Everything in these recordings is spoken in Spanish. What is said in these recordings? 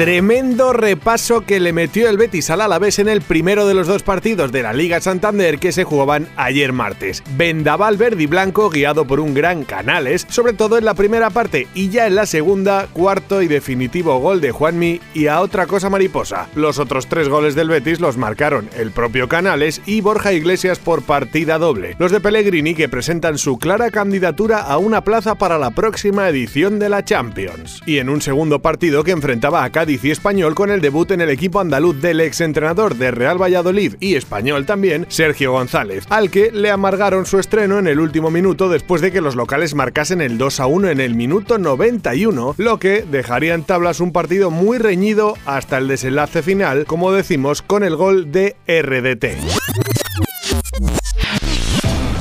Tremendo repaso que le metió el Betis al Alavés en el primero de los dos partidos de la Liga Santander que se jugaban ayer martes. Vendaval verde y blanco guiado por un gran Canales, sobre todo en la primera parte y ya en la segunda, cuarto y definitivo gol de Juanmi y a otra cosa mariposa. Los otros tres goles del Betis los marcaron el propio Canales y Borja Iglesias por partida doble. Los de Pellegrini que presentan su clara candidatura a una plaza para la próxima edición de la Champions. Y en un segundo partido que enfrentaba a Cádiz y Español con el debut en el equipo andaluz del exentrenador de Real Valladolid y Español también, Sergio González, al que le amargaron su estreno en el último minuto después de que los locales marcasen el 2 a 1 en el minuto 91, lo que dejaría en tablas un partido muy reñido hasta el desenlace final, como decimos, con el gol de RDT.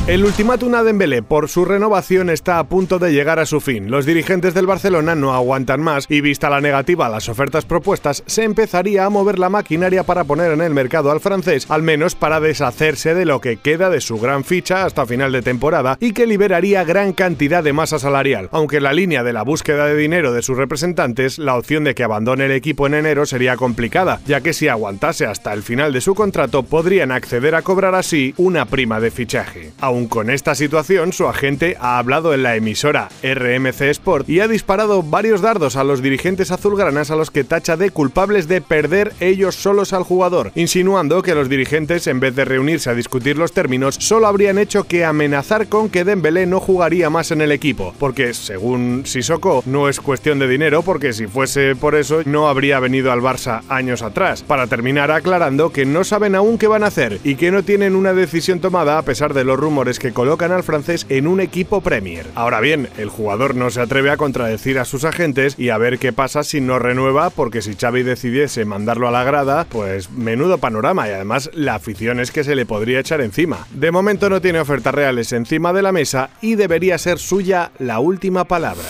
El ultimátum a Dembélé por su renovación está a punto de llegar a su fin. Los dirigentes del Barcelona no aguantan más y vista la negativa a las ofertas propuestas, se empezaría a mover la maquinaria para poner en el mercado al francés, al menos para deshacerse de lo que queda de su gran ficha hasta final de temporada y que liberaría gran cantidad de masa salarial. Aunque en la línea de la búsqueda de dinero de sus representantes, la opción de que abandone el equipo en enero sería complicada, ya que si aguantase hasta el final de su contrato podrían acceder a cobrar así una prima de fichaje con esta situación, su agente ha hablado en la emisora RMC Sport y ha disparado varios dardos a los dirigentes azulgranas a los que tacha de culpables de perder ellos solos al jugador, insinuando que los dirigentes, en vez de reunirse a discutir los términos, solo habrían hecho que amenazar con que Dembélé no jugaría más en el equipo, porque, según Sissoko, no es cuestión de dinero, porque si fuese por eso no habría venido al Barça años atrás, para terminar aclarando que no saben aún qué van a hacer y que no tienen una decisión tomada a pesar de los rumores que colocan al francés en un equipo Premier. Ahora bien, el jugador no se atreve a contradecir a sus agentes y a ver qué pasa si no renueva, porque si Xavi decidiese mandarlo a la grada, pues menudo panorama y además la afición es que se le podría echar encima. De momento no tiene ofertas reales encima de la mesa y debería ser suya la última palabra.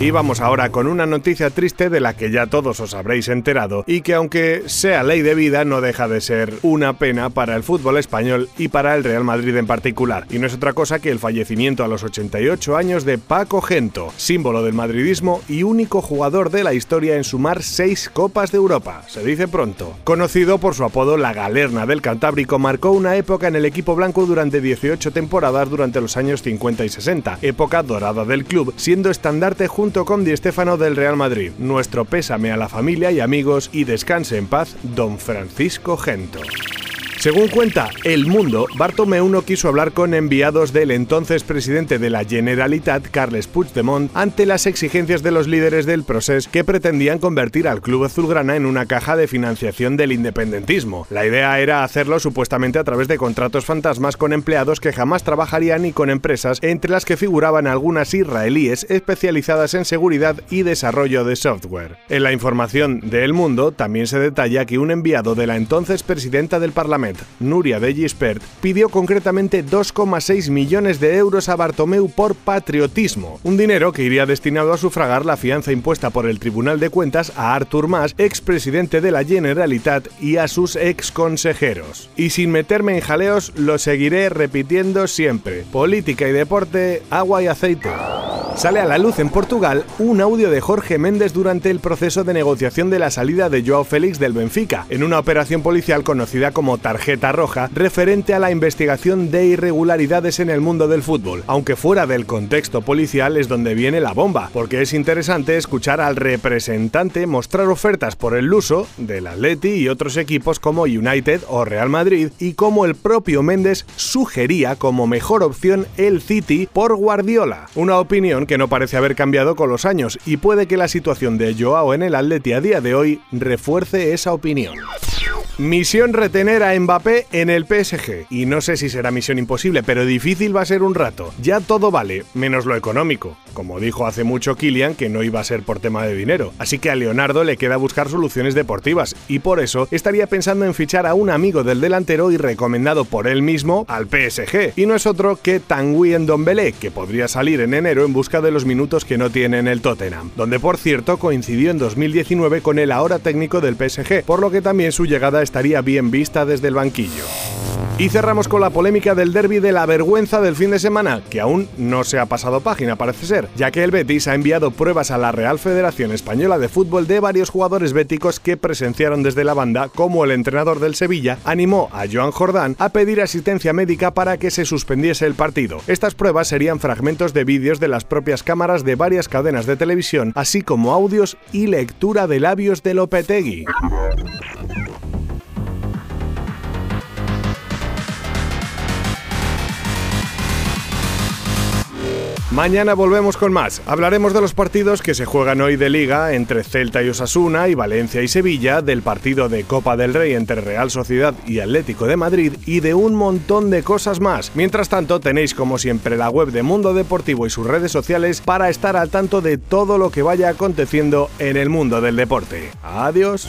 Y vamos ahora con una noticia triste de la que ya todos os habréis enterado y que aunque sea ley de vida no deja de ser una pena para el fútbol español y para el Real Madrid en particular. Y no es otra cosa que el fallecimiento a los 88 años de Paco Gento, símbolo del madridismo y único jugador de la historia en sumar seis Copas de Europa, se dice pronto. Conocido por su apodo La Galerna del Cantábrico, marcó una época en el equipo blanco durante 18 temporadas durante los años 50 y 60, época dorada del club, siendo estandarte junto Di Stéfano del Real Madrid. Nuestro pésame a la familia y amigos y descanse en paz, don Francisco Gento. Según cuenta El Mundo, Bartomeu no quiso hablar con enviados del entonces presidente de la Generalitat, Carles Puigdemont, ante las exigencias de los líderes del proceso que pretendían convertir al club azulgrana en una caja de financiación del independentismo. La idea era hacerlo supuestamente a través de contratos fantasmas con empleados que jamás trabajarían y con empresas entre las que figuraban algunas israelíes especializadas en seguridad y desarrollo de software. En la información de El Mundo también se detalla que un enviado de la entonces presidenta del Parlamento Nuria de Gispert, pidió concretamente 2,6 millones de euros a Bartomeu por patriotismo, un dinero que iría destinado a sufragar la fianza impuesta por el Tribunal de Cuentas a Artur Mas, expresidente de la Generalitat, y a sus ex consejeros. Y sin meterme en jaleos, lo seguiré repitiendo siempre. Política y deporte, agua y aceite. Sale a la luz en Portugal un audio de Jorge Méndez durante el proceso de negociación de la salida de Joao Félix del Benfica, en una operación policial conocida como tarjeta roja, referente a la investigación de irregularidades en el mundo del fútbol, aunque fuera del contexto policial es donde viene la bomba, porque es interesante escuchar al representante mostrar ofertas por el uso del Atleti y otros equipos como United o Real Madrid y como el propio Méndez sugería como mejor opción el City por Guardiola, una opinión que no parece haber cambiado con los años y puede que la situación de Joao en el Atleti a día de hoy refuerce esa opinión. Misión retener a Mbappé en el PSG. Y no sé si será misión imposible, pero difícil va a ser un rato. Ya todo vale, menos lo económico. Como dijo hace mucho Kylian que no iba a ser por tema de dinero. Así que a Leonardo le queda buscar soluciones deportivas y por eso estaría pensando en fichar a un amigo del delantero y recomendado por él mismo al PSG. Y no es otro que Tanguy Ndombele, que podría salir en enero en busca de los minutos que no tiene en el Tottenham, donde por cierto coincidió en 2019 con el ahora técnico del PSG, por lo que también su llegada estaría bien vista desde el banquillo. Y cerramos con la polémica del derby de la vergüenza del fin de semana, que aún no se ha pasado página, parece ser, ya que el Betis ha enviado pruebas a la Real Federación Española de Fútbol de varios jugadores béticos que presenciaron desde la banda como el entrenador del Sevilla animó a Joan Jordán a pedir asistencia médica para que se suspendiese el partido. Estas pruebas serían fragmentos de vídeos de las propias cámaras de varias cadenas de televisión, así como audios y lectura de labios de Lopetegui. Mañana volvemos con más. Hablaremos de los partidos que se juegan hoy de liga entre Celta y Osasuna y Valencia y Sevilla, del partido de Copa del Rey entre Real Sociedad y Atlético de Madrid y de un montón de cosas más. Mientras tanto, tenéis como siempre la web de Mundo Deportivo y sus redes sociales para estar al tanto de todo lo que vaya aconteciendo en el mundo del deporte. Adiós.